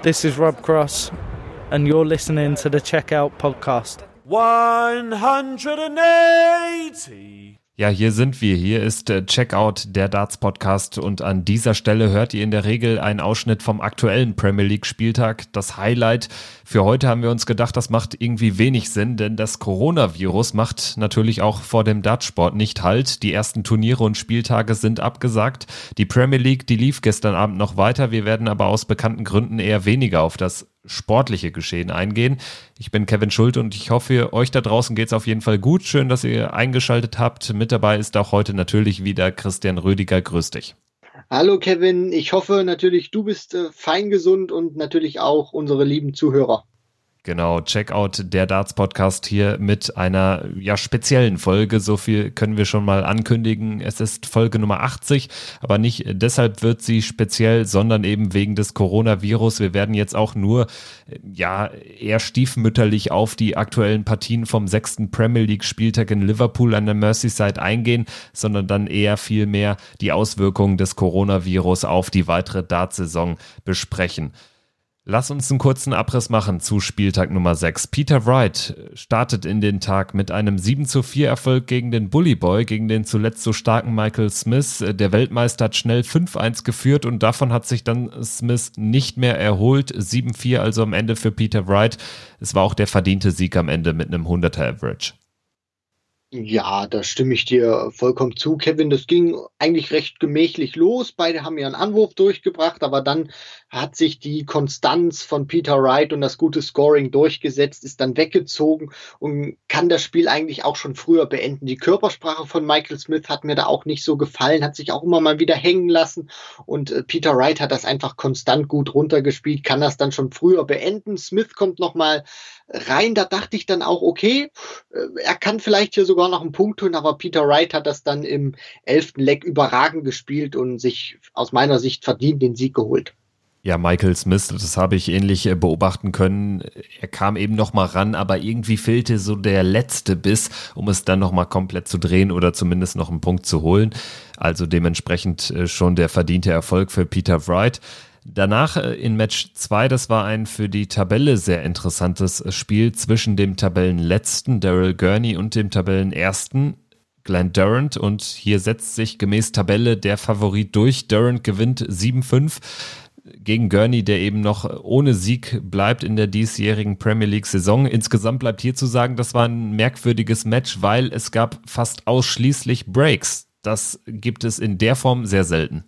This is Rob Cross, and you're listening to the Checkout Podcast. 180. Ja, hier sind wir. Hier ist äh, Checkout, der Darts Podcast. Und an dieser Stelle hört ihr in der Regel einen Ausschnitt vom aktuellen Premier League Spieltag. Das Highlight. Für heute haben wir uns gedacht, das macht irgendwie wenig Sinn, denn das Coronavirus macht natürlich auch vor dem Dartsport nicht Halt. Die ersten Turniere und Spieltage sind abgesagt. Die Premier League, die lief gestern Abend noch weiter. Wir werden aber aus bekannten Gründen eher weniger auf das sportliche Geschehen eingehen. Ich bin Kevin Schulte und ich hoffe, euch da draußen geht es auf jeden Fall gut. Schön, dass ihr eingeschaltet habt. Mit dabei ist auch heute natürlich wieder Christian Rödiger. Grüß dich. Hallo Kevin, ich hoffe natürlich, du bist äh, fein gesund und natürlich auch unsere lieben Zuhörer. Genau, Checkout der Darts Podcast hier mit einer ja speziellen Folge. So viel können wir schon mal ankündigen. Es ist Folge Nummer 80, aber nicht deshalb wird sie speziell, sondern eben wegen des Coronavirus. Wir werden jetzt auch nur ja eher stiefmütterlich auf die aktuellen Partien vom sechsten Premier League Spieltag in Liverpool an der Merseyside eingehen, sondern dann eher viel mehr die Auswirkungen des Coronavirus auf die weitere Dartsaison besprechen. Lass uns einen kurzen Abriss machen zu Spieltag Nummer 6. Peter Wright startet in den Tag mit einem 7 zu 4 Erfolg gegen den Bully Boy, gegen den zuletzt so starken Michael Smith. Der Weltmeister hat schnell 5-1 geführt und davon hat sich dann Smith nicht mehr erholt. 7-4 also am Ende für Peter Wright. Es war auch der verdiente Sieg am Ende mit einem 100er Average. Ja, da stimme ich dir vollkommen zu, Kevin. Das ging eigentlich recht gemächlich los. Beide haben ihren Anwurf durchgebracht, aber dann hat sich die Konstanz von Peter Wright und das gute Scoring durchgesetzt, ist dann weggezogen und kann das Spiel eigentlich auch schon früher beenden. Die Körpersprache von Michael Smith hat mir da auch nicht so gefallen, hat sich auch immer mal wieder hängen lassen und äh, Peter Wright hat das einfach konstant gut runtergespielt, kann das dann schon früher beenden. Smith kommt nochmal rein, da dachte ich dann auch, okay, äh, er kann vielleicht hier sogar noch einen Punkt tun, aber Peter Wright hat das dann im elften Leck überragend gespielt und sich aus meiner Sicht verdient den Sieg geholt. Ja, Michael Smith, das habe ich ähnlich äh, beobachten können. Er kam eben noch mal ran, aber irgendwie fehlte so der letzte Biss, um es dann noch mal komplett zu drehen oder zumindest noch einen Punkt zu holen. Also dementsprechend äh, schon der verdiente Erfolg für Peter Wright. Danach äh, in Match 2, das war ein für die Tabelle sehr interessantes Spiel zwischen dem Tabellenletzten Daryl Gurney und dem Tabellenersten Glenn Durant und hier setzt sich gemäß Tabelle der Favorit durch. Durant gewinnt 7-5 gegen Gurney, der eben noch ohne Sieg bleibt in der diesjährigen Premier League Saison. Insgesamt bleibt hier zu sagen, das war ein merkwürdiges Match, weil es gab fast ausschließlich Breaks. Das gibt es in der Form sehr selten.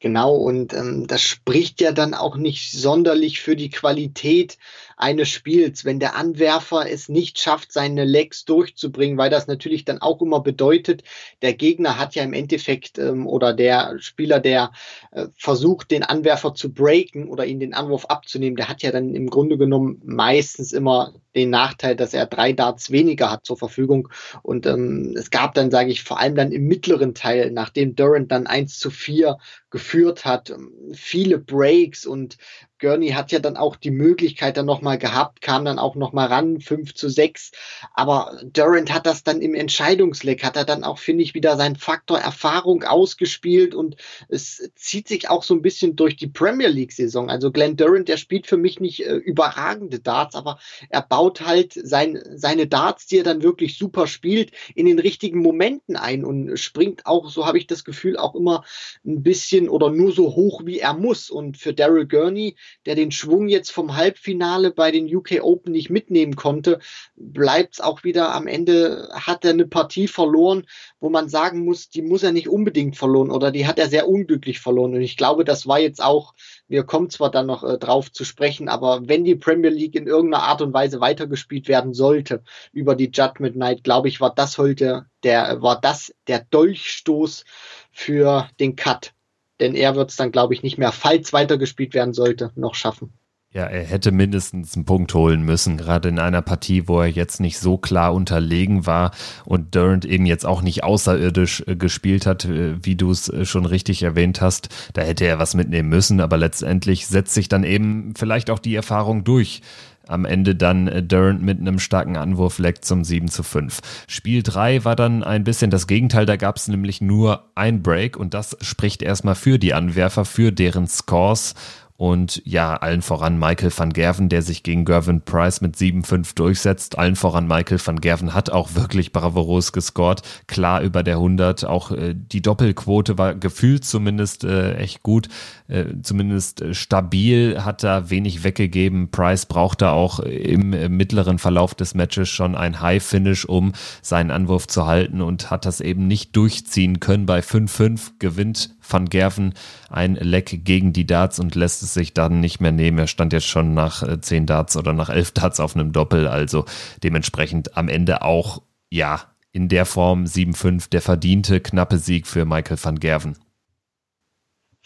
Genau, und ähm, das spricht ja dann auch nicht sonderlich für die Qualität eines Spiels, wenn der Anwerfer es nicht schafft, seine Legs durchzubringen, weil das natürlich dann auch immer bedeutet, der Gegner hat ja im Endeffekt ähm, oder der Spieler, der äh, versucht, den Anwerfer zu breaken oder ihn den Anwurf abzunehmen, der hat ja dann im Grunde genommen meistens immer den Nachteil, dass er drei Darts weniger hat zur Verfügung. Und ähm, es gab dann, sage ich, vor allem dann im mittleren Teil, nachdem Durant dann 1 zu 4 geführt hat, ähm, viele Breaks und Gurney hat ja dann auch die Möglichkeit dann nochmal gehabt, kam dann auch nochmal ran, 5 zu 6. Aber Durant hat das dann im Entscheidungsleck, hat er dann auch, finde ich, wieder seinen Faktor Erfahrung ausgespielt und es zieht sich auch so ein bisschen durch die Premier League-Saison. Also Glenn Durant, der spielt für mich nicht äh, überragende Darts, aber er baut halt sein, seine Darts, die er dann wirklich super spielt, in den richtigen Momenten ein und springt auch, so habe ich das Gefühl, auch immer ein bisschen oder nur so hoch, wie er muss. Und für Daryl Gurney, der den Schwung jetzt vom Halbfinale bei den UK Open nicht mitnehmen konnte, bleibt es auch wieder am Ende, hat er eine Partie verloren, wo man sagen muss, die muss er nicht unbedingt verloren oder die hat er sehr unglücklich verloren. Und ich glaube, das war jetzt auch, wir kommen zwar dann noch äh, drauf zu sprechen, aber wenn die Premier League in irgendeiner Art und Weise weitergespielt werden sollte über die Judgment Night, glaube ich, war das heute der, war das der Dolchstoß für den Cut denn er wird es dann, glaube ich, nicht mehr, falls weitergespielt werden sollte, noch schaffen. Ja, er hätte mindestens einen Punkt holen müssen, gerade in einer Partie, wo er jetzt nicht so klar unterlegen war und Durant eben jetzt auch nicht außerirdisch äh, gespielt hat, äh, wie du es äh, schon richtig erwähnt hast. Da hätte er was mitnehmen müssen, aber letztendlich setzt sich dann eben vielleicht auch die Erfahrung durch, am Ende dann äh, Durant mit einem starken Anwurf leckt zum 7 zu 5. Spiel 3 war dann ein bisschen das Gegenteil, da gab es nämlich nur ein Break und das spricht erstmal für die Anwerfer, für deren Scores Und ja, allen voran Michael van Gerven, der sich gegen Gervin Price mit 7-5 durchsetzt. Allen voran Michael van Gerven hat auch wirklich bravourös gescored. Klar über der 100. Auch äh, die Doppelquote war gefühlt zumindest äh, echt gut. Äh, zumindest äh, stabil, hat da wenig weggegeben. Price brauchte auch im äh, mittleren Verlauf des Matches schon ein High-Finish, um seinen Anwurf zu halten und hat das eben nicht durchziehen können. Bei 5-5 gewinnt Van Gerven ein Leck gegen die Darts und lässt es sich dann nicht mehr nehmen. Er stand jetzt schon nach äh, zehn Darts oder nach elf Darts auf einem Doppel, also dementsprechend am Ende auch, ja, in der Form 7-5 der verdiente knappe Sieg für Michael van Gerven.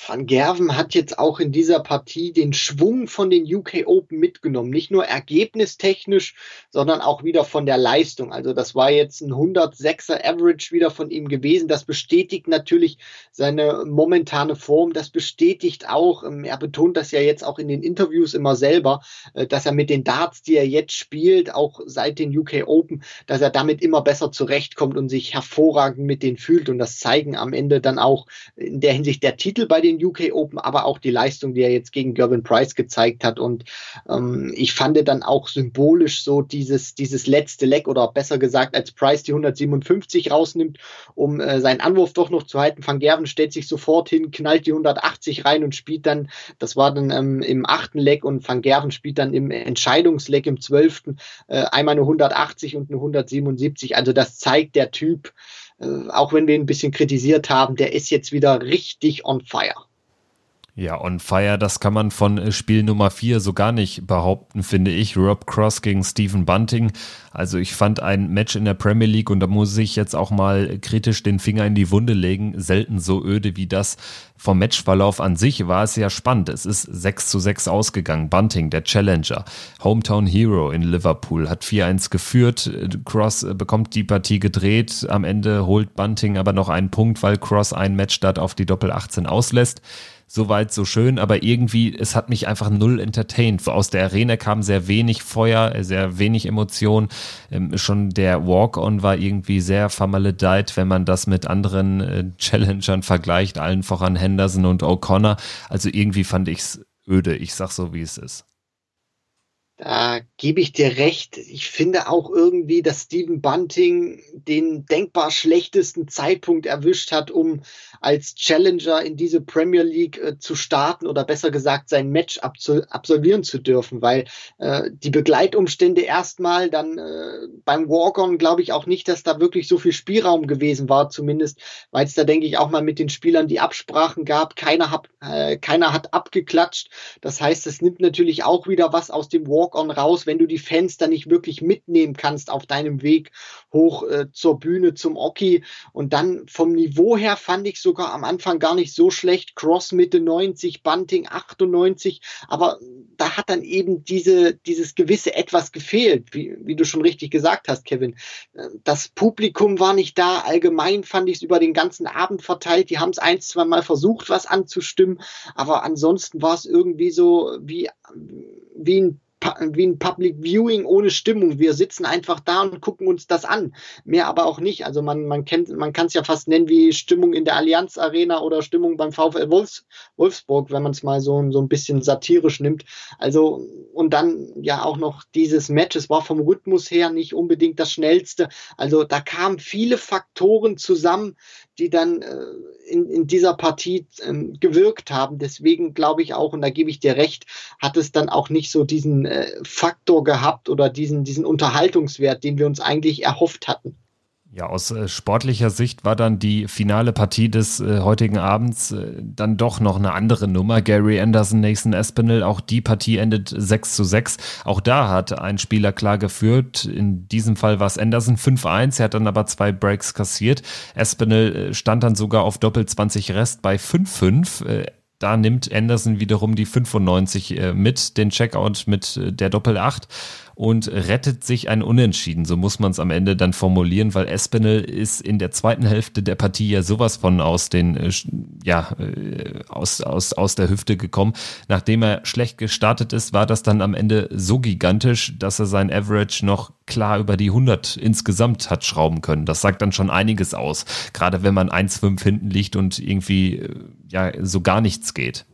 Van Gerven hat jetzt auch in dieser Partie den Schwung von den UK Open mitgenommen. Nicht nur ergebnistechnisch, sondern auch wieder von der Leistung. Also das war jetzt ein 106er Average wieder von ihm gewesen. Das bestätigt natürlich seine momentane Form. Das bestätigt auch, ähm, er betont das ja jetzt auch in den Interviews immer selber, äh, dass er mit den Darts, die er jetzt spielt, auch seit den UK Open, dass er damit immer besser zurechtkommt und sich hervorragend mit denen fühlt. Und das zeigen am Ende dann auch in der Hinsicht der Titel bei den UK Open, aber auch die Leistung, die er jetzt gegen Gervin Price gezeigt hat. Und ähm, ich fand dann auch symbolisch so dieses, dieses letzte Leck oder besser gesagt, als Price die 157 rausnimmt, um äh, seinen Anwurf doch noch zu halten. Van Gerven stellt sich sofort hin, knallt die 180 rein und spielt dann, das war dann ähm, im achten Leck und Van Gerven spielt dann im Entscheidungsleck im zwölften äh, einmal eine 180 und eine 177. Also das zeigt der Typ, auch wenn wir ihn ein bisschen kritisiert haben, der ist jetzt wieder richtig on fire. Ja, on fire, das kann man von äh, Spiel Nummer 4 so gar nicht behaupten, finde ich. Rob Cross gegen Stephen Bunting. Also ich fand ein Match in der Premier League und da muss ich jetzt auch mal kritisch den Finger in die Wunde legen, selten so öde wie das. Vom Matchverlauf an sich war es ja spannend. Es ist 6 zu 6 ausgegangen. Bunting, der Challenger, Hometown Hero in Liverpool, hat 4-1 geführt. Cross äh, bekommt die Partie gedreht. Am Ende holt Bunting aber noch einen Punkt, weil Cross einen Matchstart auf die Doppel 18 auslässt so weit, so schön, aber irgendwie, es hat mich einfach null entertained. Aus der Arena kam sehr wenig Feuer, sehr wenig Emotion. Ähm, schon der Walk-On war irgendwie sehr vermaledeit, wenn man das mit anderen äh, Challengern vergleicht, allen voran Henderson und O'Connor. Also irgendwie fand ich es öde. Ich sag so, wie es ist. Da gebe ich dir recht. Ich finde auch irgendwie, dass Stephen Bunting den denkbar schlechtesten Zeitpunkt erwischt hat, um als Challenger in diese Premier League äh, zu starten oder besser gesagt sein Match absolvieren zu dürfen, weil äh, die Begleitumstände erstmal dann äh, beim Walk-On glaube ich auch nicht, dass da wirklich so viel Spielraum gewesen war, zumindest, weil es da denke ich auch mal mit den Spielern die Absprachen gab. Keiner hat, äh, keiner hat abgeklatscht. Das heißt, es nimmt natürlich auch wieder was aus dem Walk Walk-on raus, wenn du die Fans dann nicht wirklich mitnehmen kannst auf deinem Weg hoch äh, zur Bühne, zum Oki. Und dann vom Niveau her fand ich sogar am Anfang gar nicht so schlecht. Cross Mitte 90, Bunting 98. Aber da hat dann eben diese, dieses gewisse Etwas gefehlt, wie, wie du schon richtig gesagt hast, Kevin. Das Publikum war nicht da. Allgemein fand ich es über den ganzen Abend verteilt. Die haben es ein, zwei Mal versucht, was anzustimmen. Aber ansonsten war es irgendwie so wie, wie ein wie ein Public Viewing ohne Stimmung. Wir sitzen einfach da und gucken uns das an. Mehr aber auch nicht. Also man, man kennt, man kann es ja fast nennen wie Stimmung in der Allianz Arena oder Stimmung beim VfL Wolfs, Wolfsburg, wenn man es mal so, so ein bisschen satirisch nimmt. Also, und dann ja auch noch dieses Match. Es war vom Rhythmus her nicht unbedingt das schnellste. Also da kamen viele Faktoren zusammen, die dann äh, in, in dieser Partie ähm, gewirkt haben. Deswegen glaube ich auch, und da gebe ich dir recht, hat es dann auch nicht so diesen äh, Faktor gehabt oder diesen, diesen Unterhaltungswert, den wir uns eigentlich erhofft hatten. Ja, aus äh, sportlicher Sicht war dann die finale Partie des äh, heutigen Abends äh, dann doch noch eine andere Nummer. Gary Anderson, Nathan Espinel, auch die Partie endet 6 zu 6. Auch da hat ein Spieler klar geführt. In diesem Fall war es Anderson 5-1. Er hat dann aber zwei Breaks kassiert. Espinel äh, stand dann sogar auf Doppel 20 Rest bei 5-5. Äh, da nimmt Anderson wiederum die 95 äh, mit, den Checkout mit der Doppel 8 und rettet sich ein Unentschieden. So muss man es am Ende dann formulieren, weil Espinel ist in der zweiten Hälfte der Partie ja sowas von aus den, äh, ja, äh, aus, aus, aus der Hüfte gekommen. Nachdem er schlecht gestartet ist, war das dann am Ende so gigantisch, dass er sein Average noch klar über die 100 insgesamt hat schrauben können. Das sagt dann schon einiges aus. Gerade wenn man 1,5 hinten liegt und irgendwie, äh, ja, so gar nichts geht.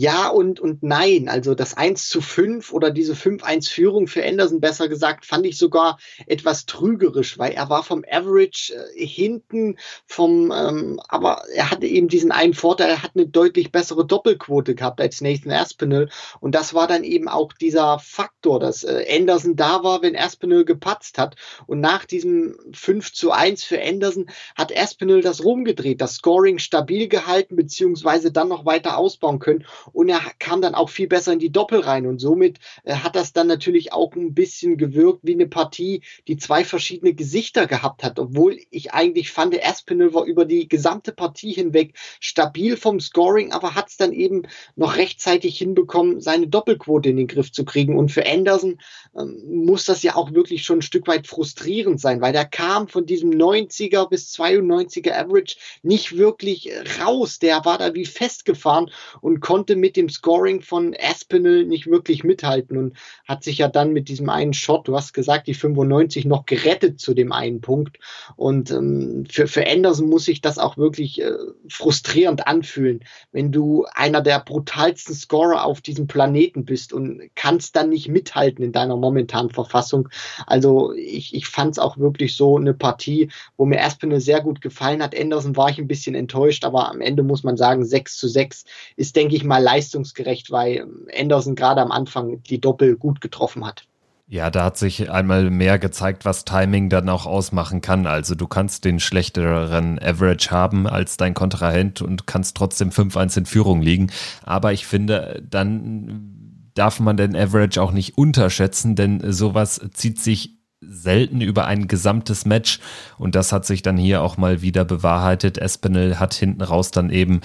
Ja und, und nein. Also das 1 zu 5 oder diese 5-1-Führung für Anderson, besser gesagt, fand ich sogar etwas trügerisch, weil er war vom Average äh, hinten, vom, ähm, aber er hatte eben diesen einen Vorteil, er hat eine deutlich bessere Doppelquote gehabt als Nathan Aspinall. Und das war dann eben auch dieser Faktor, dass äh, Anderson da war, wenn Aspinall gepatzt hat. Und nach diesem 5 zu 1 für Anderson hat Aspinall das rumgedreht, das Scoring stabil gehalten, beziehungsweise dann noch weiter ausbauen können und er kam dann auch viel besser in die Doppel rein. Und somit äh, hat das dann natürlich auch ein bisschen gewirkt wie eine Partie, die zwei verschiedene Gesichter gehabt hat, obwohl ich eigentlich fand, Aspinall war über die gesamte Partie hinweg stabil vom Scoring, aber hat es dann eben noch rechtzeitig hinbekommen, seine Doppelquote in den Griff zu kriegen. Und für Anderson ähm, muss das ja auch wirklich schon ein Stück weit frustrierend sein, weil der kam von diesem 90er bis 92er Average nicht wirklich raus, der war da wie festgefahren und konnte konnte mit dem Scoring von Aspinall nicht wirklich mithalten und hat sich ja dann mit diesem einen Shot, du hast gesagt, die 95 noch gerettet zu dem einen Punkt. Und ähm, für, für Anderson muss sich das auch wirklich äh, frustrierend anfühlen, wenn du einer der brutalsten Scorer auf diesem Planeten bist und kannst dann nicht mithalten in deiner momentanen Verfassung. Also ich, ich fand es auch wirklich so eine Partie, wo mir Aspinall sehr gut gefallen hat. Anderson war ich ein bisschen enttäuscht, aber am Ende muss man sagen, 6 zu 6 ist, denke ich mal, leistungsgerecht, weil Anderson gerade am Anfang die Doppel gut getroffen hat. Ja, da hat sich einmal mehr gezeigt, was Timing dann auch ausmachen kann. Also du kannst den schlechteren Average haben als dein Kontrahent und kannst trotzdem 5-1 in Führung liegen. Aber ich finde, dann darf man den Average auch nicht unterschätzen, denn sowas zieht sich selten über ein gesamtes Match und das hat sich dann hier auch mal wieder bewahrheitet. Espinel hat hinten raus dann eben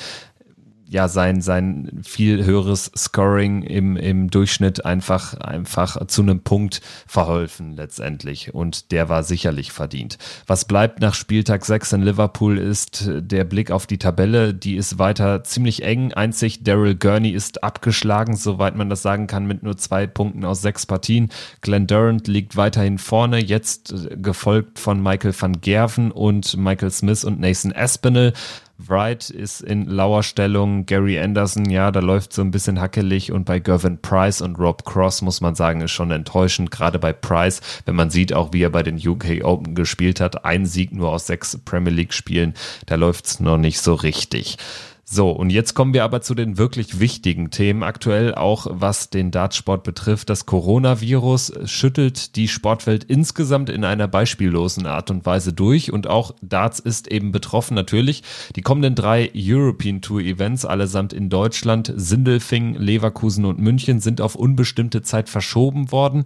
ja sein, sein viel höheres Scoring im, im Durchschnitt einfach, einfach zu einem Punkt verholfen letztendlich. Und der war sicherlich verdient. Was bleibt nach Spieltag 6 in Liverpool ist der Blick auf die Tabelle. Die ist weiter ziemlich eng. Einzig Daryl Gurney ist abgeschlagen, soweit man das sagen kann, mit nur zwei Punkten aus sechs Partien. Glenn Durant liegt weiterhin vorne, jetzt gefolgt von Michael van Gerven und Michael Smith und Nathan Aspinall. Wright ist in lauer Stellung, Gary Anderson, ja, da läuft so ein bisschen hackelig. Und bei Gervin Price und Rob Cross muss man sagen, ist schon enttäuschend, gerade bei Price, wenn man sieht auch, wie er bei den UK Open gespielt hat, ein Sieg nur aus sechs Premier League Spielen, da läuft's noch nicht so richtig. So, und jetzt kommen wir aber zu den wirklich wichtigen Themen aktuell, auch was den Dartsport betrifft. Das Coronavirus schüttelt die Sportwelt insgesamt in einer beispiellosen Art und Weise durch und auch Darts ist eben betroffen natürlich. Die kommenden drei European Tour Events, allesamt in Deutschland, Sindelfing, Leverkusen und München, sind auf unbestimmte Zeit verschoben worden.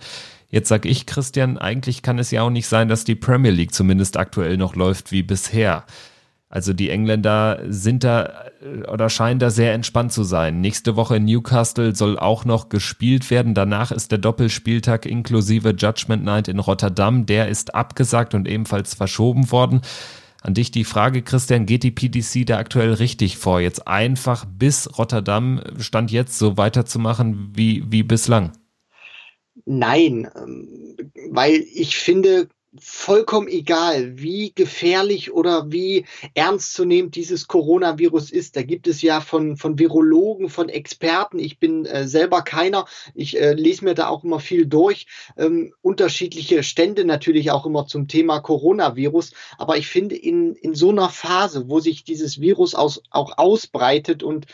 Jetzt sag ich, Christian, eigentlich kann es ja auch nicht sein, dass die Premier League zumindest aktuell noch läuft wie bisher. Also die Engländer sind da äh, oder scheinen da sehr entspannt zu sein. Nächste Woche in Newcastle soll auch noch gespielt werden. Danach ist der Doppelspieltag inklusive Judgment Night in Rotterdam. Der ist abgesagt und ebenfalls verschoben worden. An dich die Frage, Christian, geht die PDC da aktuell richtig vor? Jetzt einfach bis Rotterdam Stand jetzt so weiterzumachen wie, wie bislang? Nein, ähm, weil ich finde, vollkommen egal, wie gefährlich oder wie ernstzunehmend dieses Coronavirus ist. Da gibt es ja von, von Virologen, von Experten, ich bin äh, selber keiner, ich äh, lese mir da auch immer viel durch, ähm, unterschiedliche Stände natürlich auch immer zum Thema Coronavirus. Aber ich finde, in, in so einer Phase, wo sich dieses Virus aus, auch ausbreitet und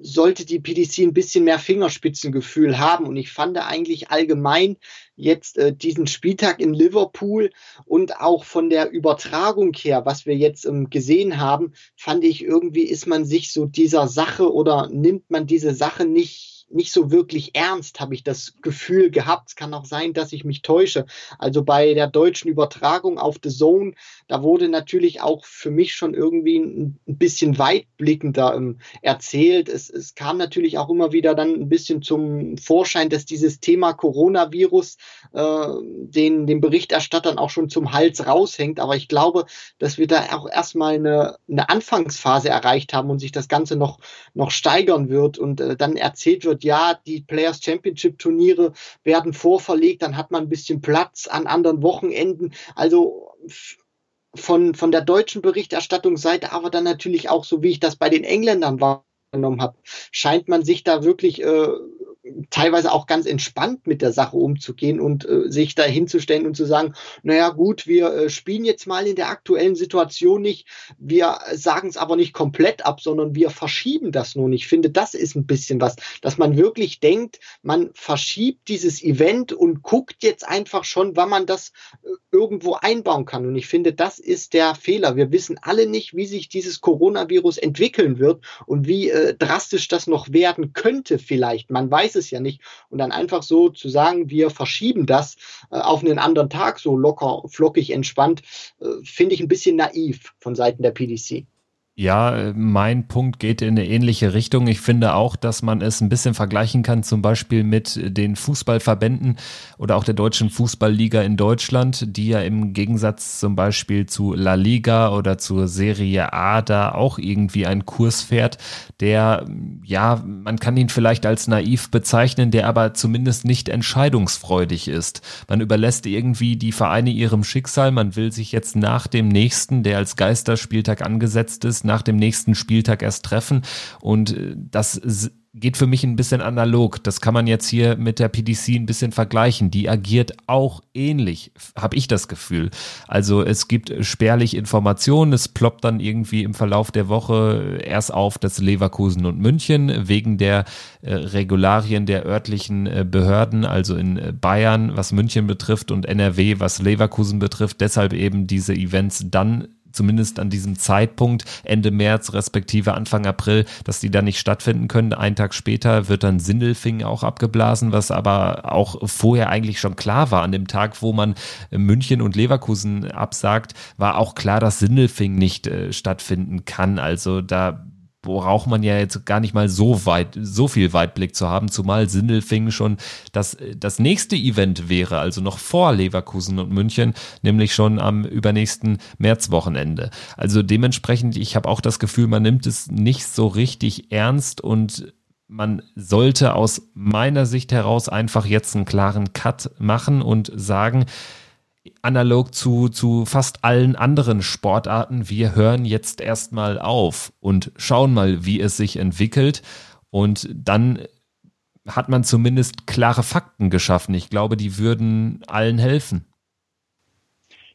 sollte die PDC ein bisschen mehr Fingerspitzengefühl haben. Und ich fand eigentlich allgemein jetzt äh, diesen Spieltag in Liverpool und auch von der Übertragung her, was wir jetzt ähm, gesehen haben, fand ich irgendwie, ist man sich so dieser Sache oder nimmt man diese Sache nicht nicht so wirklich ernst, habe ich das Gefühl gehabt. Es kann auch sein, dass ich mich täusche. Also bei der deutschen Übertragung auf The Zone, da wurde natürlich auch für mich schon irgendwie ein, bisschen weitblickender ähm, erzählt. Es, es kam natürlich auch immer wieder dann ein bisschen zum Vorschein, dass dieses Thema Coronavirus äh, den, den Berichterstattern auch schon zum Hals raushängt. Aber ich glaube, dass wir da auch erstmal eine, eine Anfangsphase erreicht haben und sich das Ganze noch, noch steigern wird und äh, dann erzählt wird, ja, die Players Championship Turniere werden vorverlegt, dann hat man ein bisschen Platz an anderen Wochenenden. Also von, von der deutschen Berichterstattungsseite, aber dann natürlich auch so, wie ich das bei den Engländern war genommen habe, scheint man sich da wirklich äh, teilweise auch ganz entspannt mit der Sache umzugehen und äh, sich da hinzustellen und zu sagen, naja gut, wir äh, spielen jetzt mal in der aktuellen Situation nicht, wir sagen es aber nicht komplett ab, sondern wir verschieben das nun. Ich finde, das ist ein bisschen was, dass man wirklich denkt, man verschiebt dieses Event und guckt jetzt einfach schon, wann man das äh, irgendwo einbauen kann. Und ich finde, das ist der Fehler. Wir wissen alle nicht, wie sich dieses Coronavirus entwickeln wird und wie äh, drastisch das noch werden könnte vielleicht. Man weiß es ja nicht. Und dann einfach so zu sagen, wir verschieben das äh, auf einen anderen Tag, so locker, flockig, entspannt, äh, finde ich ein bisschen naiv von Seiten der PDC. Ja, mein Punkt geht in eine ähnliche Richtung. Ich finde auch, dass man es ein bisschen vergleichen kann, zum Beispiel mit den Fußballverbänden oder auch der deutschen Fußballliga in Deutschland, die ja im Gegensatz zum Beispiel zu La Liga oder zur Serie A da auch irgendwie einen Kurs fährt, der, ja, man kann ihn vielleicht als naiv bezeichnen, der aber zumindest nicht entscheidungsfreudig ist. Man überlässt irgendwie die Vereine ihrem Schicksal. Man will sich jetzt nach dem nächsten, der als Geisterspieltag angesetzt ist, nach dem nächsten Spieltag erst treffen. Und äh, das geht für mich ein bisschen analog. Das kann man jetzt hier mit der PDC ein bisschen vergleichen. Die agiert auch ähnlich, habe ich das Gefühl. Also es gibt spärlich Informationen. Es ploppt dann irgendwie im Verlauf der Woche erst auf, dass Leverkusen und München wegen der äh, Regularien der örtlichen äh, Behörden, also in Bayern, was München betrifft und NRW, was Leverkusen betrifft, deshalb eben diese Events dann zumindest an diesem Zeitpunkt Ende März respektive Anfang April, dass die da nicht stattfinden können. Einen Tag später wird dann Sindelfing auch abgeblasen, was aber auch vorher eigentlich schon klar war. An dem Tag, wo man München und Leverkusen absagt, war auch klar, dass Sindelfing nicht äh, stattfinden kann. Also da braucht man ja jetzt gar nicht mal so weit, so viel Weitblick zu haben, zumal Sindelfingen schon das, das nächste Event wäre, also noch vor Leverkusen und München, nämlich schon am übernächsten Märzwochenende. Also dementsprechend, ich habe auch das Gefühl, man nimmt es nicht so richtig ernst und man sollte aus meiner Sicht heraus einfach jetzt einen klaren Cut machen und sagen, analog zu, zu fast allen anderen Sportarten, wir hören jetzt erstmal auf und schauen mal, wie es sich entwickelt. Und dann hat man zumindest klare Fakten geschaffen. Ich glaube, die würden allen helfen.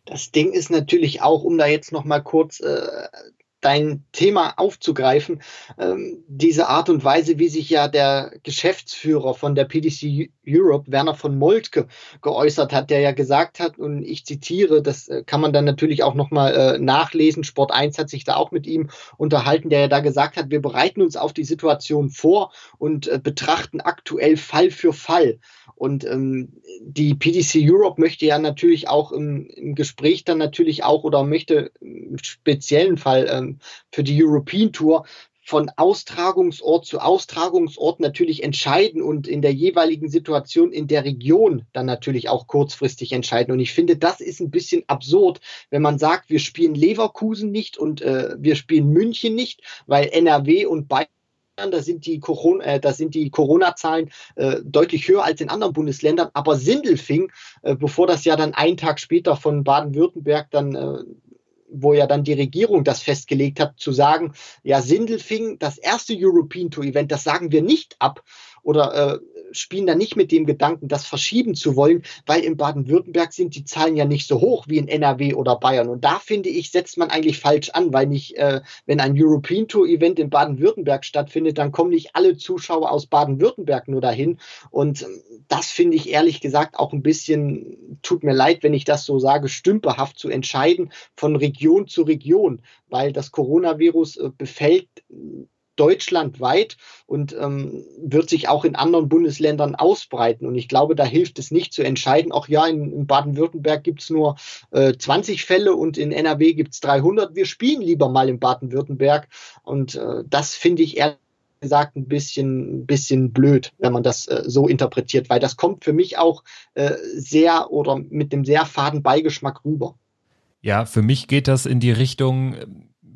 Das Ding ist natürlich auch, um da jetzt noch mal kurz äh, dein Thema aufzugreifen, ähm, diese Art und Weise, wie sich ja der Geschäftsführer von der PDC Europe, Werner von Moltke, geäußert hat, der ja gesagt hat, und ich zitiere, das äh, kann man dann natürlich auch nochmal äh, nachlesen, Sport 1 hat sich da auch mit ihm unterhalten, der ja da gesagt hat, wir bereiten uns auf die Situation vor und äh, betrachten aktuell Fall für Fall. Und ähm, die PDC Europe möchte ja natürlich auch im, im Gespräch dann natürlich auch oder möchte im speziellen Fall ähm, für die European Tour von Austragungsort zu Austragungsort natürlich entscheiden und in der jeweiligen Situation in der Region dann natürlich auch kurzfristig entscheiden. Und ich finde, das ist ein bisschen absurd, wenn man sagt, wir spielen Leverkusen nicht und äh, wir spielen München nicht, weil NRW und Bayern da sind die Corona, äh, da sind die Corona-Zahlen äh, deutlich höher als in anderen Bundesländern. Aber Sindelfing, äh, bevor das ja dann einen Tag später von Baden-Württemberg dann äh, wo ja dann die Regierung das festgelegt hat, zu sagen, ja, Sindelfing, das erste European Tour Event, das sagen wir nicht ab. Oder äh, spielen da nicht mit dem Gedanken, das verschieben zu wollen, weil in Baden-Württemberg sind die Zahlen ja nicht so hoch wie in NRW oder Bayern. Und da finde ich, setzt man eigentlich falsch an, weil nicht, äh, wenn ein European Tour Event in Baden-Württemberg stattfindet, dann kommen nicht alle Zuschauer aus Baden-Württemberg nur dahin. Und ähm, das finde ich ehrlich gesagt auch ein bisschen, tut mir leid, wenn ich das so sage, stümperhaft zu entscheiden von Region zu Region, weil das Coronavirus äh, befällt deutschlandweit und ähm, wird sich auch in anderen Bundesländern ausbreiten. Und ich glaube, da hilft es nicht zu entscheiden, auch ja, in, in Baden-Württemberg gibt es nur äh, 20 Fälle und in NRW gibt es 300. Wir spielen lieber mal in Baden-Württemberg. Und äh, das finde ich ehrlich gesagt ein bisschen, bisschen blöd, wenn man das äh, so interpretiert, weil das kommt für mich auch äh, sehr oder mit dem sehr faden Beigeschmack rüber. Ja, für mich geht das in die Richtung,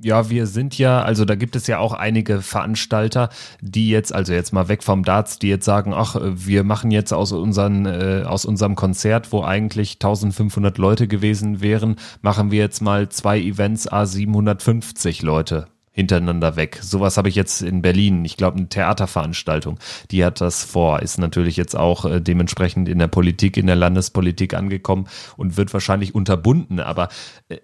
ja, wir sind ja, also da gibt es ja auch einige Veranstalter, die jetzt, also jetzt mal weg vom Darts, die jetzt sagen, ach, wir machen jetzt aus unseren, äh, aus unserem Konzert, wo eigentlich 1500 Leute gewesen wären, machen wir jetzt mal zwei Events a 750 Leute hintereinander weg. Sowas habe ich jetzt in Berlin. Ich glaube, eine Theaterveranstaltung, die hat das vor, ist natürlich jetzt auch äh, dementsprechend in der Politik, in der Landespolitik angekommen und wird wahrscheinlich unterbunden. Aber äh,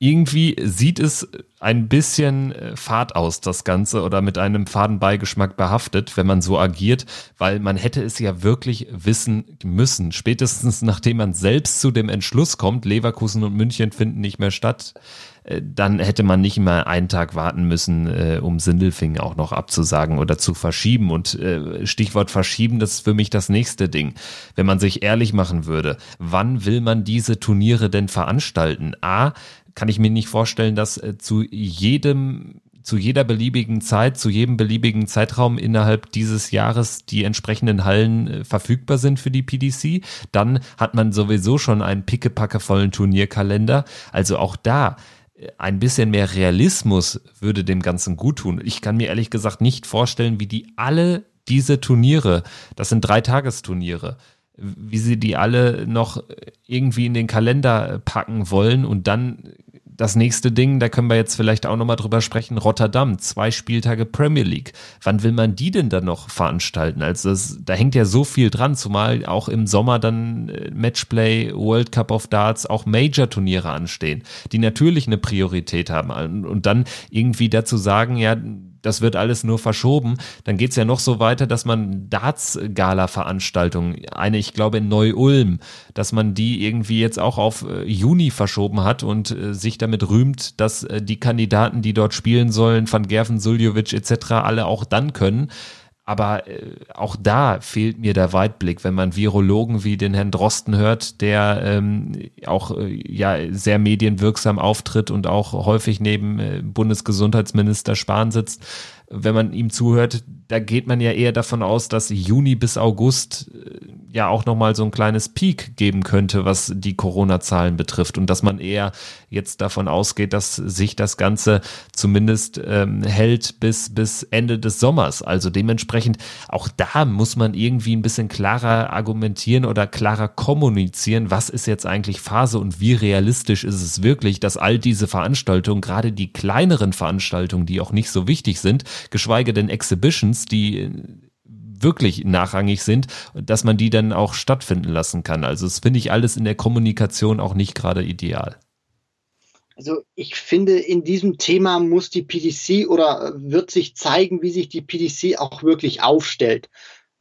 irgendwie sieht es ein bisschen äh, fad aus, das Ganze, oder mit einem faden Beigeschmack behaftet, wenn man so agiert, weil man hätte es ja wirklich wissen müssen. Spätestens nachdem man selbst zu dem Entschluss kommt, Leverkusen und München finden nicht mehr statt, äh, dann hätte man nicht mal einen Tag warten müssen, äh, um Sindelfing auch noch abzusagen oder zu verschieben. Und Stichwort verschieben, das ist für mich das nächste Ding. Wenn man sich ehrlich machen würde, wann will man diese Turniere denn veranstalten? A, kann ich mir nicht vorstellen, dass äh, zu jedem zu jeder beliebigen Zeit, zu jedem beliebigen Zeitraum innerhalb dieses Jahres die entsprechenden Hallen äh, verfügbar sind für die PDC. Dann hat man sowieso schon einen pickepackevollen Turnierkalender. Also auch da äh, ein bisschen mehr Realismus würde dem Ganzen gut tun. Ich kann mir ehrlich gesagt nicht vorstellen, wie die alle diese Turniere, das sind drei Tagesturniere, wie sie die alle noch irgendwie in den Kalender packen wollen und dann das nächste Ding, da können wir jetzt vielleicht auch nochmal drüber sprechen, Rotterdam, zwei Spieltage Premier League. Wann will man die denn dann noch veranstalten? Also das, da hängt ja so viel dran, zumal auch im Sommer dann äh, Matchplay, World Cup of Darts, auch Major-Turniere anstehen, die natürlich eine Priorität haben. Und dann irgendwie dazu sagen, ja, das wird alles nur verschoben. Dann geht's ja noch so weiter, dass man Darts-Gala-Veranstaltungen, eine, ich glaube, in Neu-Ulm, dass man die irgendwie jetzt auch auf äh, Juni verschoben hat und äh, sich damit rühmt, dass äh, die Kandidaten, die dort spielen sollen, Van Gerven, Suljovic etc., alle auch dann können. Aber äh, auch da fehlt mir der Weitblick, wenn man Virologen wie den Herrn Drosten hört, der ähm, auch äh, ja sehr medienwirksam auftritt und auch häufig neben äh, Bundesgesundheitsminister Spahn sitzt. Wenn man ihm zuhört, da geht man ja eher davon aus, dass Juni bis August äh, ja auch nochmal so ein kleines Peak geben könnte, was die Corona-Zahlen betrifft und dass man eher jetzt davon ausgeht, dass sich das Ganze zumindest ähm, hält bis, bis Ende des Sommers. Also dementsprechend auch da muss man irgendwie ein bisschen klarer argumentieren oder klarer kommunizieren, was ist jetzt eigentlich Phase und wie realistisch ist es wirklich, dass all diese Veranstaltungen, gerade die kleineren Veranstaltungen, die auch nicht so wichtig sind, geschweige denn Exhibitions, die wirklich nachrangig sind, dass man die dann auch stattfinden lassen kann. Also das finde ich alles in der Kommunikation auch nicht gerade ideal. Also ich finde, in diesem Thema muss die PDC oder wird sich zeigen, wie sich die PDC auch wirklich aufstellt.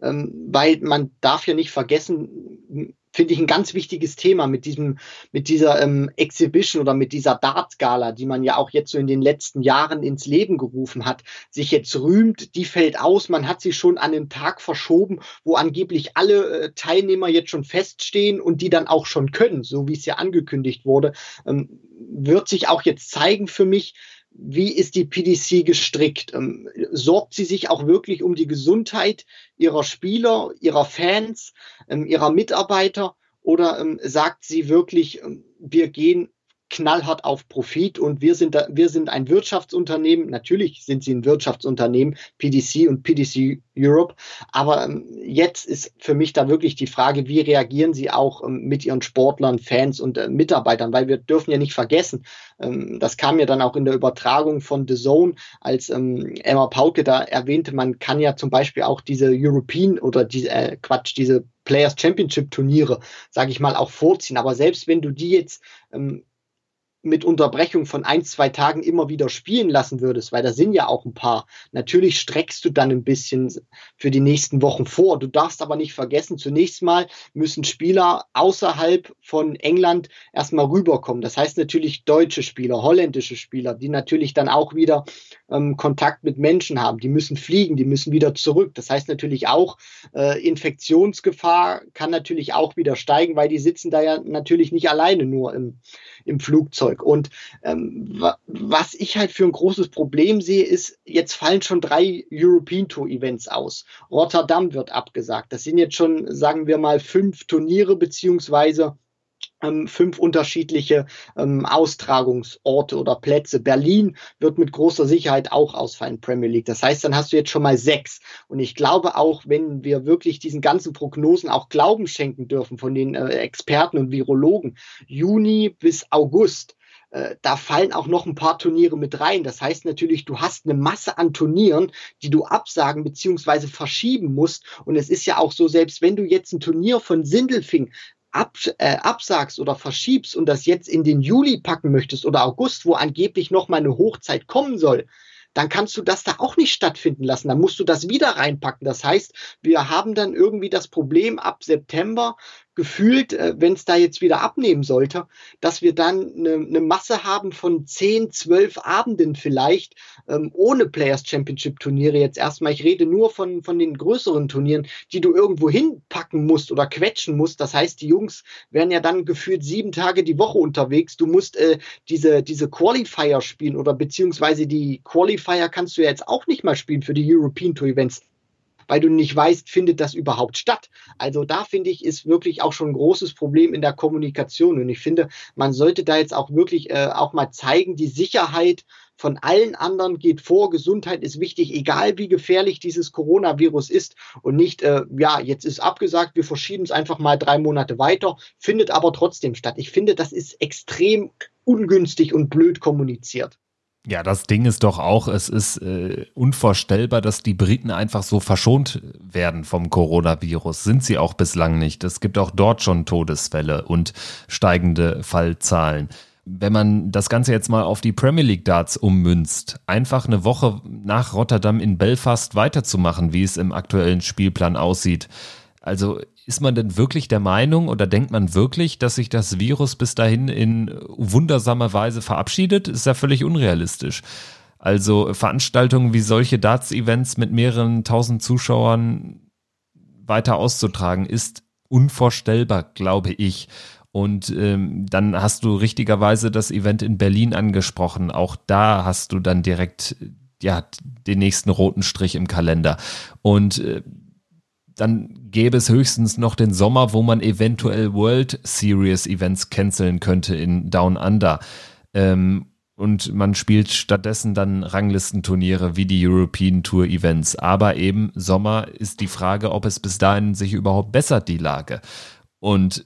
Ähm, weil man darf ja nicht vergessen, finde ich ein ganz wichtiges Thema mit diesem, mit dieser ähm, Exhibition oder mit dieser Darts-Gala, die man ja auch jetzt so in den letzten Jahren ins Leben gerufen hat, sich jetzt rühmt, die fällt aus. Man hat sie schon an den Tag verschoben, wo angeblich alle äh, Teilnehmer jetzt schon feststehen und die dann auch schon können, so wie es ja angekündigt wurde, ähm, wird sich auch jetzt zeigen für mich, wie ist die PDC gestrickt? Ähm, sorgt sie sich auch wirklich um die Gesundheit ihrer Spieler, ihrer Fans, ähm, ihrer Mitarbeiter? Oder ähm, sagt sie wirklich, wir gehen knallhart auf Profit und wir sind, da, wir sind ein Wirtschaftsunternehmen. Natürlich sind sie ein Wirtschaftsunternehmen, PDC und PDC Europe. Aber ähm, jetzt ist für mich da wirklich die Frage, wie reagieren sie auch ähm, mit ihren Sportlern, Fans und äh, Mitarbeitern? Weil wir dürfen ja nicht vergessen, ähm, das kam ja dann auch in der Übertragung von The Zone, als Emma Pauke da erwähnte, man kann ja zum Beispiel auch diese European oder diese, äh, Quatsch, diese Players Championship Turniere, sage ich mal, auch vorziehen. Aber selbst wenn du die jetzt ähm, mit Unterbrechung von ein, zwei Tagen immer wieder spielen lassen würdest, weil da sind ja auch ein paar, natürlich streckst du dann ein bisschen für die nächsten Wochen vor. Du darfst aber nicht vergessen, zunächst mal müssen Spieler außerhalb von England erstmal rüberkommen. Das heißt natürlich deutsche Spieler, holländische Spieler, die natürlich dann auch wieder ähm, Kontakt mit Menschen haben. Die müssen fliegen, die müssen wieder zurück. Das heißt natürlich auch, äh, Infektionsgefahr kann natürlich auch wieder steigen, weil die sitzen da ja natürlich nicht alleine nur im, im Flugzeug. Und ähm, was ich halt für ein großes Problem sehe, ist, jetzt fallen schon drei European Tour Events aus. Rotterdam wird abgesagt. Das sind jetzt schon, sagen wir mal, fünf Turniere beziehungsweise ähm, fünf unterschiedliche ähm, Austragungsorte oder Plätze. Berlin wird mit großer Sicherheit auch ausfallen, Premier League. Das heißt, dann hast du jetzt schon mal sechs. Und ich glaube auch, wenn wir wirklich diesen ganzen Prognosen auch Glauben schenken dürfen von den äh, Experten und Virologen, Juni bis August äh, da fallen auch noch ein paar Turniere mit rein. Das heißt natürlich, du hast eine Masse an Turnieren, die du absagen bzw. verschieben musst. Und es ist ja auch so, selbst wenn du jetzt ein Turnier von Sindelfing ab, äh, absagst oder verschiebst und das jetzt in den Juli packen möchtest oder August, wo angeblich noch mal eine Hochzeit kommen soll, dann kannst du das da auch nicht stattfinden lassen. Dann musst du das wieder reinpacken. Das heißt, wir haben dann irgendwie das Problem ab September, gefühlt, äh, wenn es da jetzt wieder abnehmen sollte, dass wir dann eine ne Masse haben von 10, 12 Abenden vielleicht, ähm, ohne Players Championship Turniere jetzt erstmal. Ich rede nur von, von den größeren Turnieren, die du irgendwo hinpacken musst oder quetschen musst. Das heißt, die Jungs werden ja dann gefühlt sieben Tage die Woche unterwegs. Du musst äh, diese, diese Qualifier spielen oder beziehungsweise die Qualifier kannst du ja jetzt auch nicht mal spielen für die European Tour Events weil du nicht weißt, findet das überhaupt statt. Also da finde ich, ist wirklich auch schon ein großes Problem in der Kommunikation. Und ich finde, man sollte da jetzt auch wirklich äh, auch mal zeigen, die Sicherheit von allen anderen geht vor. Gesundheit ist wichtig, egal wie gefährlich dieses Coronavirus ist. Und nicht, äh, ja, jetzt ist abgesagt, wir verschieben es einfach mal drei Monate weiter, findet aber trotzdem statt. Ich finde, das ist extrem ungünstig und blöd kommuniziert. Ja, das Ding ist doch auch, es ist äh, unvorstellbar, dass die Briten einfach so verschont werden vom Coronavirus. Sind sie auch bislang nicht. Es gibt auch dort schon Todesfälle und steigende Fallzahlen. Wenn man das Ganze jetzt mal auf die Premier League Darts ummünzt, einfach eine Woche nach Rotterdam in Belfast weiterzumachen, wie es im aktuellen Spielplan aussieht. Also ist man denn wirklich der Meinung oder denkt man wirklich, dass sich das Virus bis dahin in wundersamer Weise verabschiedet? Ist ja völlig unrealistisch. Also Veranstaltungen wie solche Darts-Events mit mehreren tausend Zuschauern weiter auszutragen, ist unvorstellbar, glaube ich. Und ähm, dann hast du richtigerweise das Event in Berlin angesprochen. Auch da hast du dann direkt ja den nächsten roten Strich im Kalender. Und äh, dann gäbe es höchstens noch den Sommer, wo man eventuell World Series Events canceln könnte in Down Under. Ähm, und man spielt stattdessen dann Ranglistenturniere wie die European Tour Events. Aber eben Sommer ist die Frage, ob es bis dahin sich überhaupt bessert, die Lage. Und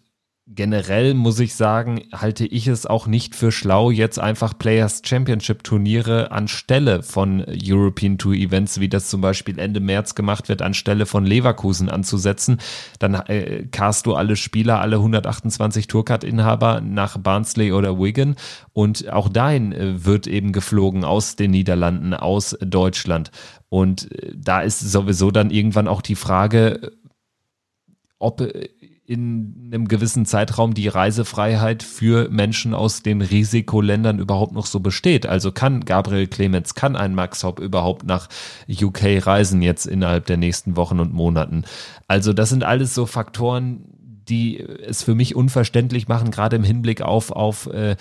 generell muss ich sagen, halte ich es auch nicht für schlau, jetzt einfach Players Championship Turniere anstelle von European Tour Events, wie das zum Beispiel Ende März gemacht wird, anstelle von Leverkusen anzusetzen. Dann äh, cast du alle Spieler, alle 128 Tourcard-Inhaber nach Barnsley oder Wigan und auch dahin äh, wird eben geflogen aus den Niederlanden, aus Deutschland. Und äh, da ist sowieso dann irgendwann auch die Frage, ob äh, in einem gewissen Zeitraum die Reisefreiheit für Menschen aus den Risikoländern überhaupt noch so besteht. Also kann Gabriel Clemens, kann ein Max Hopp überhaupt nach UK reisen jetzt innerhalb der nächsten Wochen und Monaten? Also das sind alles so Faktoren, die es für mich unverständlich machen, gerade im Hinblick auf, auf äh,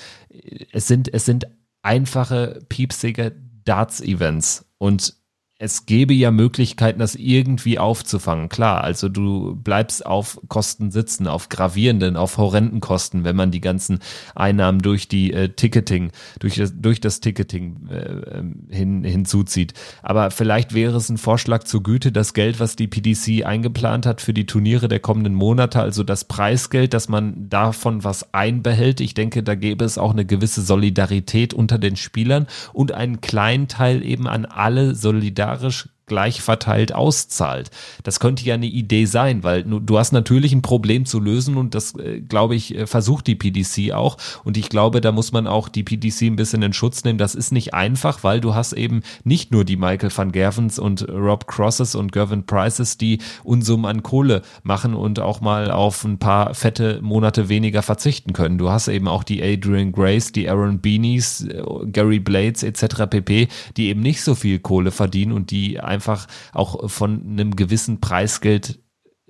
es sind, es sind einfache, piepsige Darts-Events und es gäbe ja Möglichkeiten, das irgendwie aufzufangen. Klar, also du bleibst auf Kosten sitzen, auf gravierenden, auf horrenden Kosten, wenn man die ganzen Einnahmen durch die äh, Ticketing, durch das, durch das Ticketing äh, ähm, hin, hinzuzieht. Aber vielleicht wäre es ein Vorschlag zur Güte, das Geld, was die PDC eingeplant hat für die Turniere der kommenden Monate, also das Preisgeld, dass man davon was einbehält. Ich denke, da gäbe es auch eine gewisse Solidarität unter den Spielern und einen kleinen Teil eben an alle solidar solidarisch gleich verteilt auszahlt. Das könnte ja eine Idee sein, weil du hast natürlich ein Problem zu lösen und das, äh, glaube ich, äh, versucht die PDC auch. Und ich glaube, da muss man auch die PDC ein bisschen in Schutz nehmen. Das ist nicht einfach, weil du hast eben nicht nur die Michael van Gervens und Rob Crosses und Gervin Prices, die Unsummen an Kohle machen und auch mal auf ein paar fette Monate weniger verzichten können. Du hast eben auch die Adrian Grace, die Aaron Beanies, äh, Gary Blades etc. pp., die eben nicht so viel Kohle verdienen und die einfach einfach auch von einem gewissen Preisgeld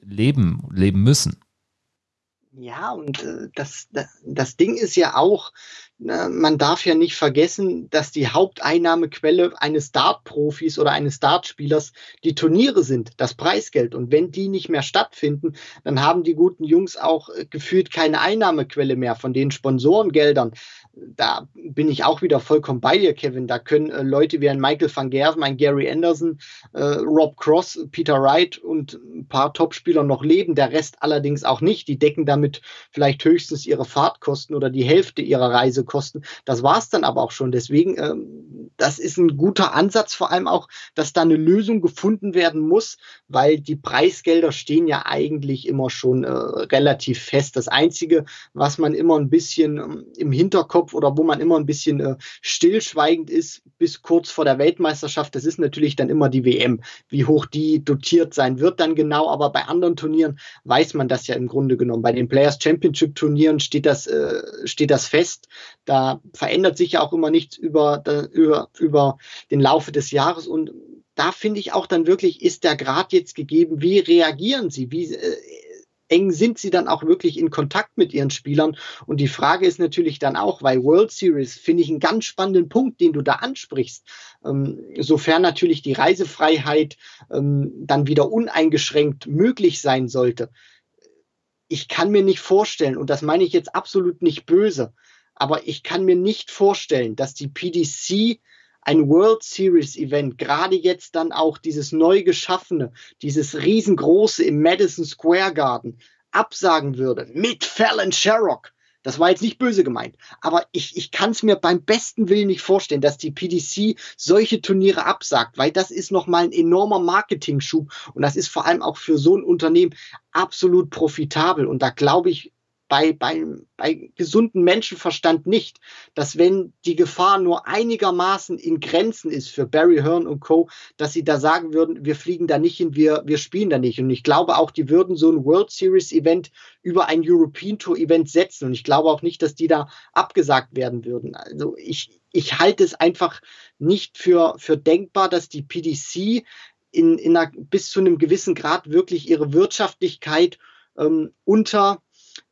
leben, leben müssen. Ja, und äh, das, das, Ding ist ja auch, äh, man darf ja nicht vergessen, dass die Haupteinnahmequelle eines Dart-Profis oder eines Dartspielers die Turniere sind, das Preisgeld. Und wenn die nicht mehr stattfinden, dann haben die guten Jungs auch äh, gefühlt keine Einnahmequelle mehr von den Sponsorengeldern da bin ich auch wieder vollkommen bei dir, Kevin. Da können äh, Leute wie ein Michael van Gerven, ein Gary Anderson, äh, Rob Cross, Peter Wright und ein paar Topspieler noch leben, der Rest allerdings auch nicht. Die decken damit vielleicht höchstens ihre Fahrtkosten oder die Hälfte ihrer Reisekosten kosten. Das war es dann aber auch schon. Deswegen, ähm, das ist ein guter Ansatz, vor allem auch, dass da eine Lösung gefunden werden muss, weil die Preisgelder stehen ja eigentlich immer schon äh, relativ fest. Das Einzige, was man immer ein bisschen ähm, im Hinterkopf oder wo man immer ein bisschen äh, stillschweigend ist, bis kurz vor der Weltmeisterschaft, das ist natürlich dann immer die WM. Wie hoch die dotiert sein wird dann genau, aber bei anderen Turnieren weiß man das ja im Grunde genommen. Bei den Players Championship Turnieren steht das, äh, steht das fest. Da verändert sich ja auch immer nichts über, über, über den Laufe des Jahres und da finde ich auch dann wirklich, ist der Grad jetzt gegeben, wie reagieren sie, wie äh, eng sind sie dann auch wirklich in Kontakt mit ihren Spielern? Und die Frage ist natürlich dann auch, weil World Series finde ich einen ganz spannenden Punkt, den du da ansprichst. Ähm, sofern natürlich die Reisefreiheit ähm, dann wieder uneingeschränkt möglich sein sollte. Ich kann mir nicht vorstellen, und das meine ich jetzt absolut nicht böse, aber ich kann mir nicht vorstellen, dass die PDC ein World Series Event, gerade jetzt dann auch dieses neu geschaffene, dieses riesengroße im Madison Square Garden absagen würde mit Fallon Sherrock. Das war jetzt nicht böse gemeint, aber ich, ich kann es mir beim besten Willen nicht vorstellen, dass die PDC solche Turniere absagt, weil das ist nochmal ein enormer Marketing-Schub und das ist vor allem auch für so ein Unternehmen absolut profitabel. Und da glaube ich bei, bei, bei gesunden Menschenverstand nicht, dass wenn die Gefahr nur einigermaßen in Grenzen ist für Barry Hearn und Co., dass sie da sagen würden, wir fliegen da nicht hin, wir, wir spielen da nicht. Und ich glaube auch, die würden so ein World Series Event über ein European Tour Event setzen. Und ich glaube auch nicht, dass die da abgesagt werden würden. Also ich, ich halte es einfach nicht für, für denkbar, dass die PDC in, in einer, bis zu einem gewissen Grad wirklich ihre Wirtschaftlichkeit ähm, unter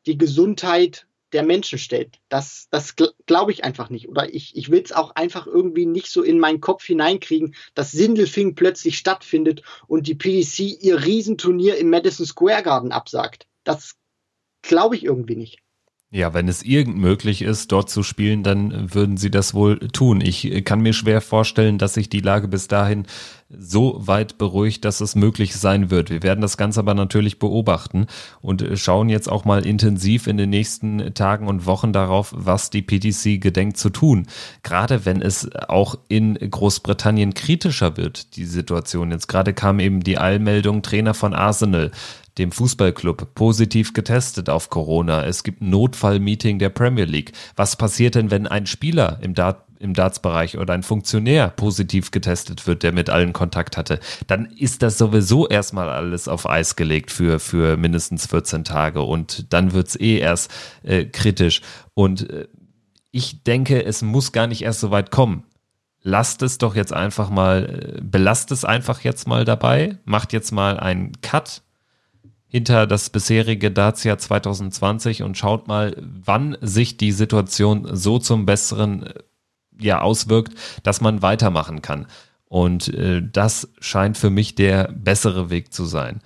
die Gesundheit der Menschen stellt. Das, das glaube ich einfach nicht. Oder ich, ich will es auch einfach irgendwie nicht so in meinen Kopf hineinkriegen, dass Sindelfing plötzlich stattfindet und die PDC ihr Riesenturnier im Madison Square Garden absagt. Das glaube ich irgendwie nicht. Ja, wenn es irgend möglich ist, dort zu spielen, dann würden sie das wohl tun. Ich kann mir schwer vorstellen, dass sich die Lage bis dahin so weit beruhigt, dass es möglich sein wird. Wir werden das Ganze aber natürlich beobachten und schauen jetzt auch mal intensiv in den nächsten Tagen und Wochen darauf, was die PTC gedenkt zu tun. Gerade wenn es auch in Großbritannien kritischer wird, die Situation. Jetzt gerade kam eben die Eilmeldung, Trainer von Arsenal dem Fußballclub, positiv getestet auf Corona. Es gibt ein Notfallmeeting der Premier League. Was passiert denn, wenn ein Spieler im Dart im Dartsbereich oder ein Funktionär positiv getestet wird, der mit allen Kontakt hatte, dann ist das sowieso erstmal alles auf Eis gelegt für, für mindestens 14 Tage und dann wird's eh erst äh, kritisch. Und äh, ich denke, es muss gar nicht erst so weit kommen. Lasst es doch jetzt einfach mal, äh, belasst es einfach jetzt mal dabei, macht jetzt mal einen Cut, hinter das bisherige Dacia 2020 und schaut mal, wann sich die Situation so zum Besseren äh, ja auswirkt, dass man weitermachen kann. Und äh, das scheint für mich der bessere Weg zu sein.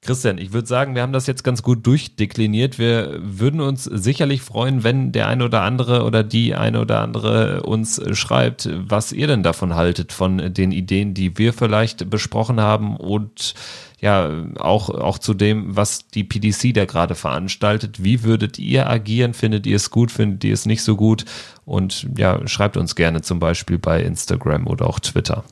Christian, ich würde sagen, wir haben das jetzt ganz gut durchdekliniert. Wir würden uns sicherlich freuen, wenn der eine oder andere oder die eine oder andere uns schreibt, was ihr denn davon haltet, von den Ideen, die wir vielleicht besprochen haben und ja, auch, auch zu dem, was die PDC da gerade veranstaltet. Wie würdet ihr agieren? Findet ihr es gut? Findet ihr es nicht so gut? Und ja, schreibt uns gerne zum Beispiel bei Instagram oder auch Twitter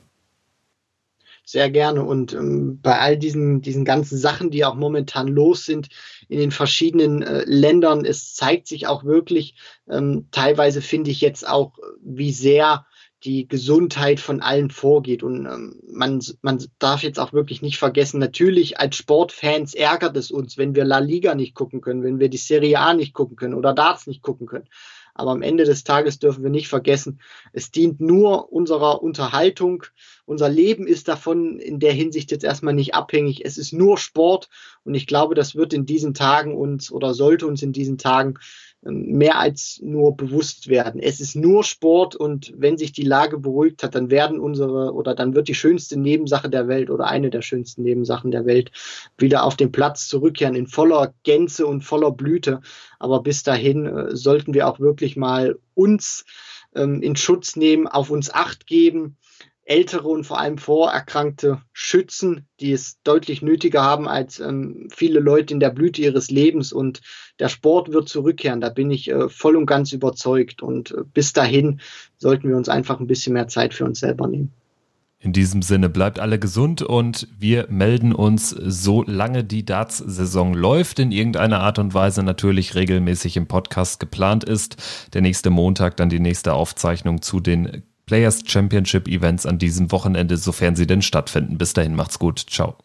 sehr gerne. Und ähm, bei all diesen, diesen ganzen Sachen, die auch momentan los sind in den verschiedenen äh, Ländern, es zeigt sich auch wirklich, ähm, teilweise finde ich jetzt auch, wie sehr die Gesundheit von allen vorgeht. Und ähm, man, man darf jetzt auch wirklich nicht vergessen, natürlich als Sportfans ärgert es uns, wenn wir La Liga nicht gucken können, wenn wir die Serie A nicht gucken können oder Darts nicht gucken können. Aber am Ende des Tages dürfen wir nicht vergessen, es dient nur unserer Unterhaltung. Unser Leben ist davon in der Hinsicht jetzt erstmal nicht abhängig. Es ist nur Sport. Und ich glaube, das wird in diesen Tagen uns oder sollte uns in diesen Tagen mehr als nur bewusst werden. Es ist nur Sport und wenn sich die Lage beruhigt hat, dann werden unsere oder dann wird die schönste Nebensache der Welt oder eine der schönsten Nebensachen der Welt wieder auf den Platz zurückkehren in voller Gänze und voller Blüte. Aber bis dahin äh, sollten wir auch wirklich mal uns ähm, in Schutz nehmen, auf uns acht geben ältere und vor allem vorerkrankte schützen, die es deutlich nötiger haben als ähm, viele Leute in der Blüte ihres Lebens. Und der Sport wird zurückkehren. Da bin ich äh, voll und ganz überzeugt. Und äh, bis dahin sollten wir uns einfach ein bisschen mehr Zeit für uns selber nehmen. In diesem Sinne bleibt alle gesund und wir melden uns, solange die Darts-Saison läuft, in irgendeiner Art und Weise natürlich regelmäßig im Podcast geplant ist. Der nächste Montag dann die nächste Aufzeichnung zu den Players Championship Events an diesem Wochenende, sofern sie denn stattfinden. Bis dahin macht's gut. Ciao.